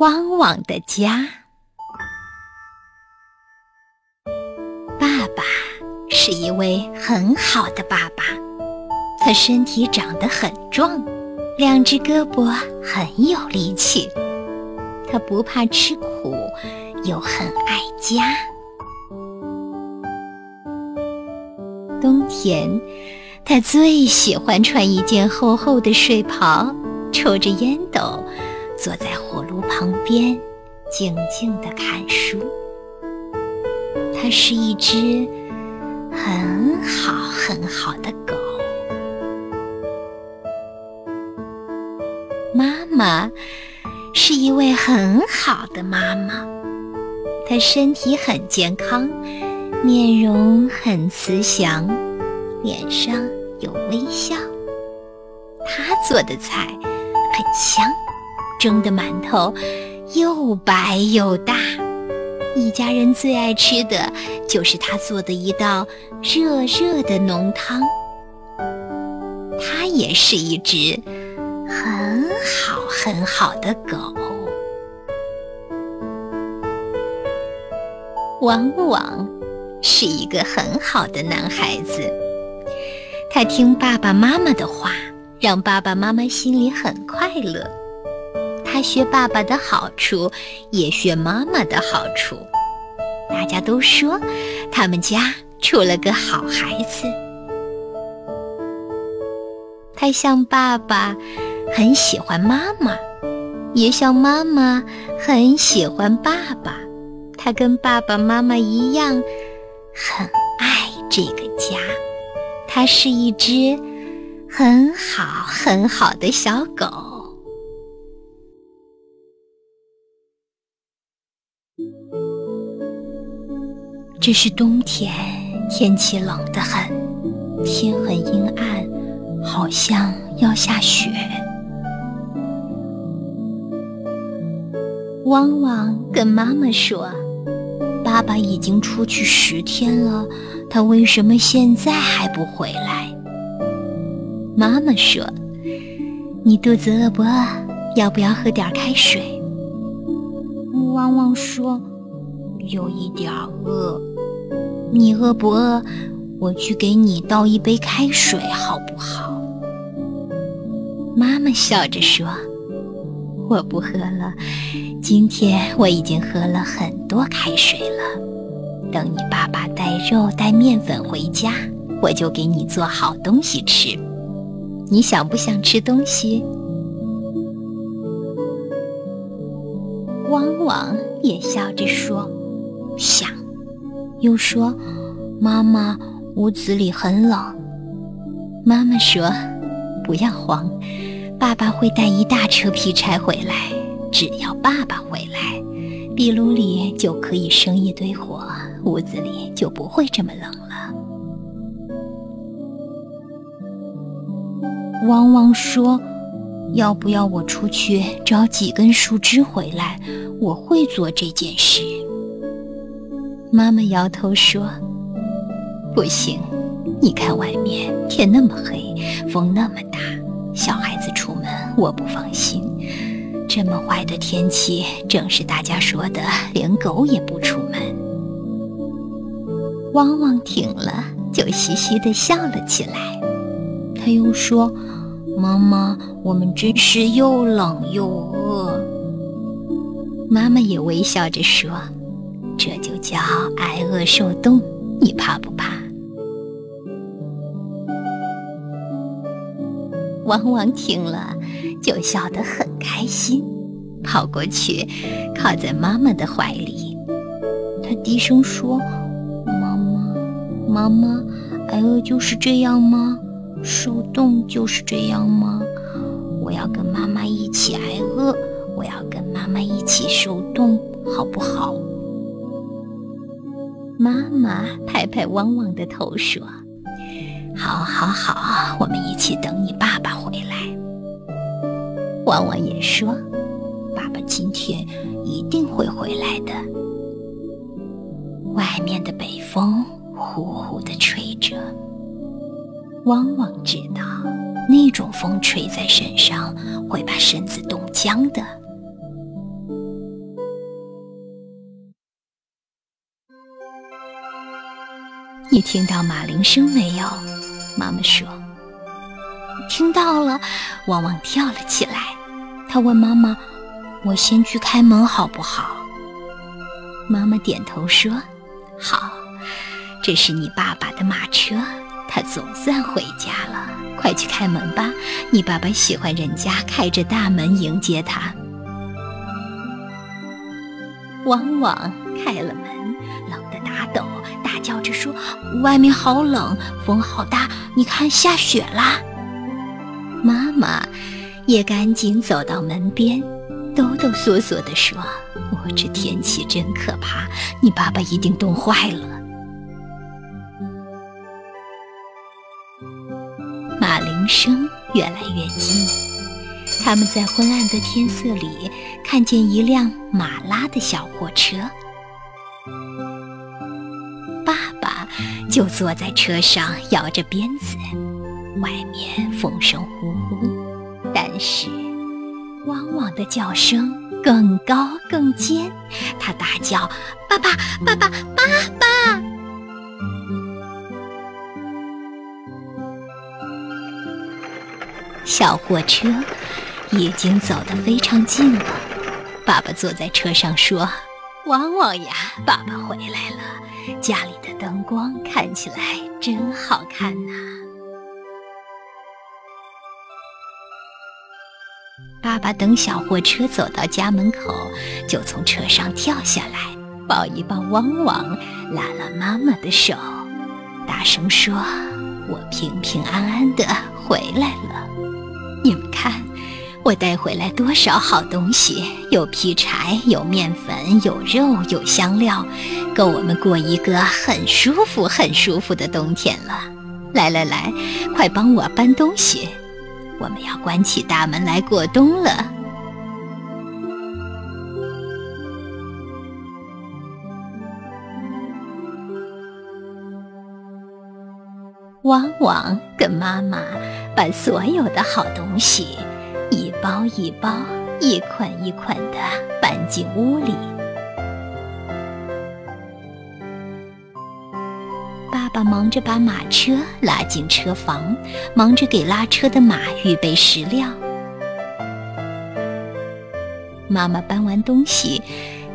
汪汪的家。爸爸是一位很好的爸爸，他身体长得很壮，两只胳膊很有力气。他不怕吃苦，又很爱家。冬天，他最喜欢穿一件厚厚的睡袍，抽着烟斗，坐在火炉旁边，静静地看书。它是一只很好很好的狗。妈妈是一位很好的妈妈，她身体很健康。面容很慈祥，脸上有微笑。他做的菜很香，蒸的馒头又白又大。一家人最爱吃的就是他做的一道热热的浓汤。它也是一只很好很好的狗。往往。是一个很好的男孩子，他听爸爸妈妈的话，让爸爸妈妈心里很快乐。他学爸爸的好处，也学妈妈的好处。大家都说他们家出了个好孩子。他像爸爸很喜欢妈妈，也像妈妈很喜欢爸爸。他跟爸爸妈妈一样。很爱这个家，他是一只很好很好的小狗。这是冬天，天气冷得很，天很阴暗，好像要下雪。汪汪跟妈妈说。爸爸已经出去十天了，他为什么现在还不回来？妈妈说：“你肚子饿不饿？要不要喝点开水？”汪汪说：“有一点饿。”你饿不饿？我去给你倒一杯开水，好不好？妈妈笑着说：“我不喝了。”今天我已经喝了很多开水了。等你爸爸带肉带面粉回家，我就给你做好东西吃。你想不想吃东西？汪汪也笑着说：“想。”又说：“妈妈，屋子里很冷。”妈妈说：“不要慌，爸爸会带一大车劈柴回来。”只要爸爸回来，壁炉里就可以生一堆火，屋子里就不会这么冷了。汪汪说：“要不要我出去找几根树枝回来？我会做这件事。”妈妈摇头说：“不行，你看外面天那么黑，风那么大，小孩子出门我不放心。”这么坏的天气，正是大家说的连狗也不出门。汪汪听了，就嘻嘻地笑了起来。他又说：“妈妈，我们真是又冷又饿。”妈妈也微笑着说：“这就叫挨饿受冻，你怕不怕？”汪汪听了。就笑得很开心，跑过去，靠在妈妈的怀里。他低声说：“妈妈，妈妈，挨饿就是这样吗？受冻就是这样吗？我要跟妈妈一起挨饿，我要跟妈妈一起受冻，好不好？”妈妈拍拍汪汪的头说：“好，好，好，我们一起等你爸爸回来。”汪汪也说：“爸爸今天一定会回来的。”外面的北风呼呼地吹着，汪汪知道那种风吹在身上会把身子冻僵的。你听到马铃声没有？”妈妈说：“听到了。”汪汪跳了起来，他问妈妈：“我先去开门好不好？”妈妈点头说：“好。”这是你爸爸的马车，他总算回家了。快去开门吧，你爸爸喜欢人家开着大门迎接他。汪汪开了，着说：“外面好冷，风好大，你看下雪啦！”妈妈也赶紧走到门边，哆哆嗦嗦地说：“我这天气真可怕，你爸爸一定冻坏了。”马铃声越来越近，他们在昏暗的天色里看见一辆马拉的小货车。就坐在车上摇着鞭子，外面风声呼呼，但是汪汪的叫声更高更尖，他大叫：“爸爸，爸爸，爸爸！”小货车已经走得非常近了。爸爸坐在车上说：“汪汪呀，爸爸回来了！家里的灯光看起来真好看呐。”爸爸等小货车走到家门口，就从车上跳下来，抱一抱汪汪，拉拉妈妈的手，大声说：“我平平安安的回来了。”你们看，我带回来多少好东西！有劈柴，有面粉，有肉，有香料，够我们过一个很舒服、很舒服的冬天了。来来来，快帮我搬东西，我们要关起大门来过冬了。汪汪跟妈妈把所有的好东西一包一包、一捆一捆的搬进屋里。爸爸忙着把马车拉进车房，忙着给拉车的马预备食料。妈妈搬完东西，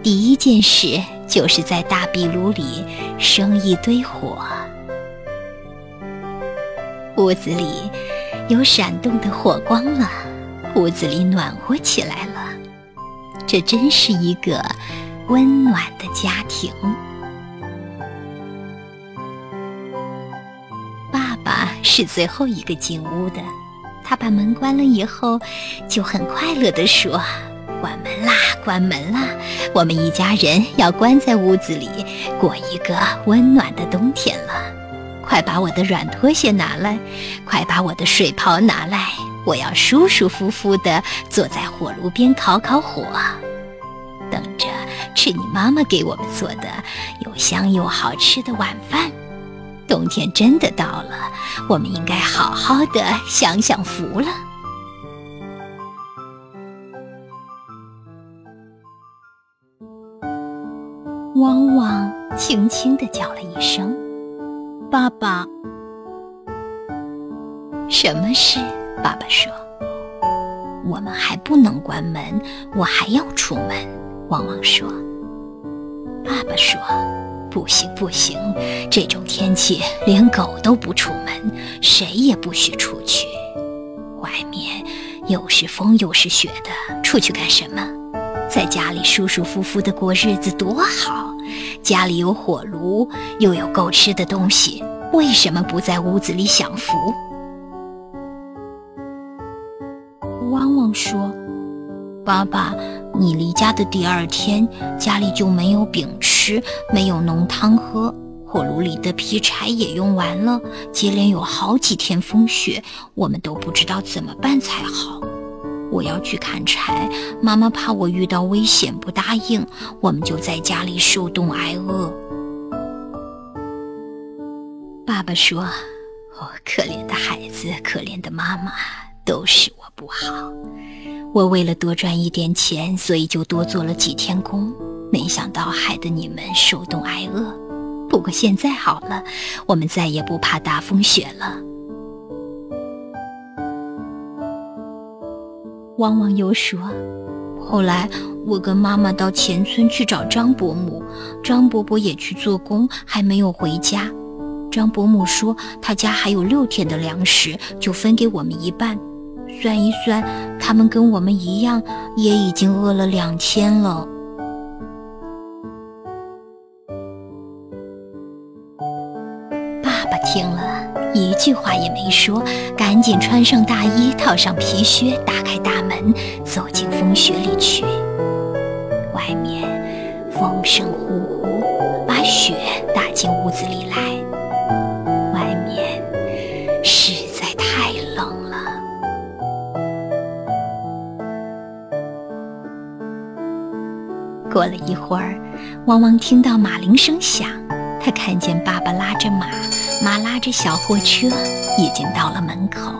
第一件事就是在大壁炉里生一堆火。屋子里有闪动的火光了，屋子里暖和起来了。这真是一个温暖的家庭。爸爸是最后一个进屋的，他把门关了以后，就很快乐地说：“关门啦，关门啦！我们一家人要关在屋子里，过一个温暖的冬天了。”快把我的软拖鞋拿来，快把我的睡袍拿来，我要舒舒服服地坐在火炉边烤烤火，等着吃你妈妈给我们做的又香又好吃的晚饭。冬天真的到了，我们应该好好的享享福了。汪汪轻轻地叫了一声。爸爸，什么事？爸爸说：“我们还不能关门，我还要出门。”汪汪说：“爸爸说，不行不行，这种天气连狗都不出门，谁也不许出去。外面又是风又是雪的，出去干什么？在家里舒舒服服的过日子多好。”家里有火炉，又有够吃的东西，为什么不在屋子里享福？汪汪说：“爸爸，你离家的第二天，家里就没有饼吃，没有浓汤喝，火炉里的劈柴也用完了，接连有好几天风雪，我们都不知道怎么办才好。”我要去砍柴，妈妈怕我遇到危险不答应，我们就在家里受冻挨饿。爸爸说：“哦，可怜的孩子，可怜的妈妈，都是不好。我为了多赚一点钱，所以就多做了几天工，没想到害得你们受冻挨饿。不过现在好了，我们再也不怕大风雪了。汪汪又说：“后来我跟妈妈到前村去找张伯母，张伯伯也去做工，还没有回家。张伯母说他家还有六天的粮食，就分给我们一半。算一算，他们跟我们一样，也已经饿了两天了。”爸爸听了一句话也没说，赶紧穿上大衣，套上皮靴，打开大门，走进风雪里去。外面风声呼呼，把雪打进屋子里来。过了一会儿，汪汪听到马铃声响，他看见爸爸拉着马。马拉着小货车，已经到了门口。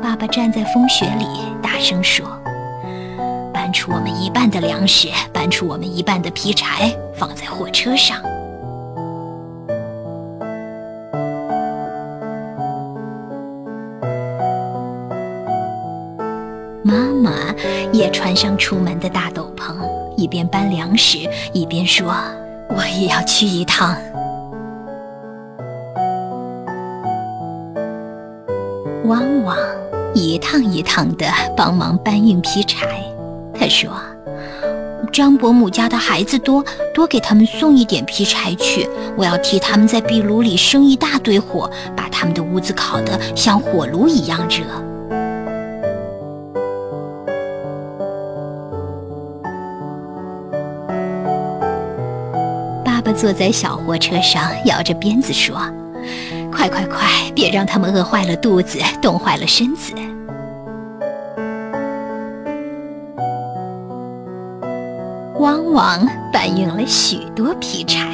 爸爸站在风雪里，大声说：“搬出我们一半的粮食，搬出我们一半的劈柴，放在货车上。”也穿上出门的大斗篷。一边搬粮食，一边说：“我也要去一趟。”汪汪一趟一趟的帮忙搬运劈柴。他说：“张伯母家的孩子多，多给他们送一点劈柴去。我要替他们在壁炉里生一大堆火，把他们的屋子烤得像火炉一样热。”爸爸坐在小货车上，摇着鞭子说：“快快快，别让他们饿坏了肚子，冻坏了身子。”汪汪搬运了许多劈柴，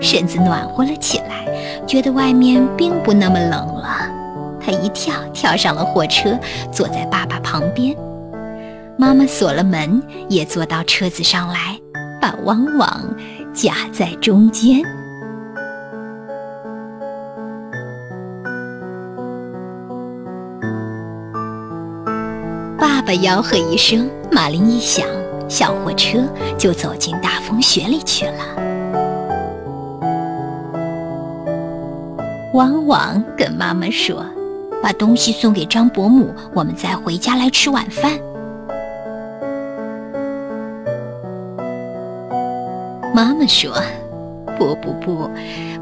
身子暖和了起来，觉得外面并不那么冷了。他一跳，跳上了货车，坐在爸爸旁边。妈妈锁了门，也坐到车子上来，把汪汪。夹在中间，爸爸吆喝一声，马铃一响，小货车就走进大风雪里去了。汪汪跟妈妈说：“把东西送给张伯母，我们再回家来吃晚饭。”妈妈说：“不不不，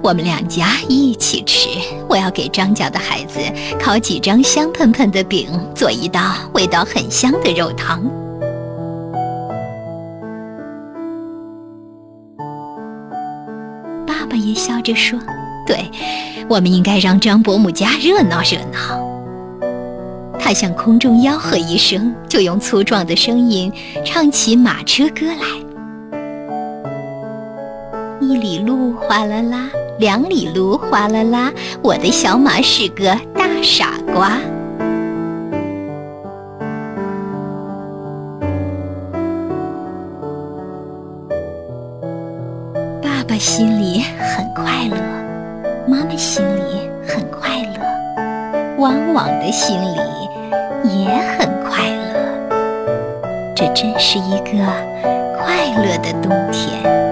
我们两家一起吃。我要给张家的孩子烤几张香喷喷的饼，做一道味道很香的肉汤。”爸爸也笑着说：“对，我们应该让张伯母家热闹热闹。”他向空中吆喝一声，就用粗壮的声音唱起马车歌来。一里路哗啦啦，两里路哗啦啦，我的小马是个大傻瓜。爸爸心里很快乐，妈妈心里很快乐，汪汪的心里也很快乐。这真是一个快乐的冬天。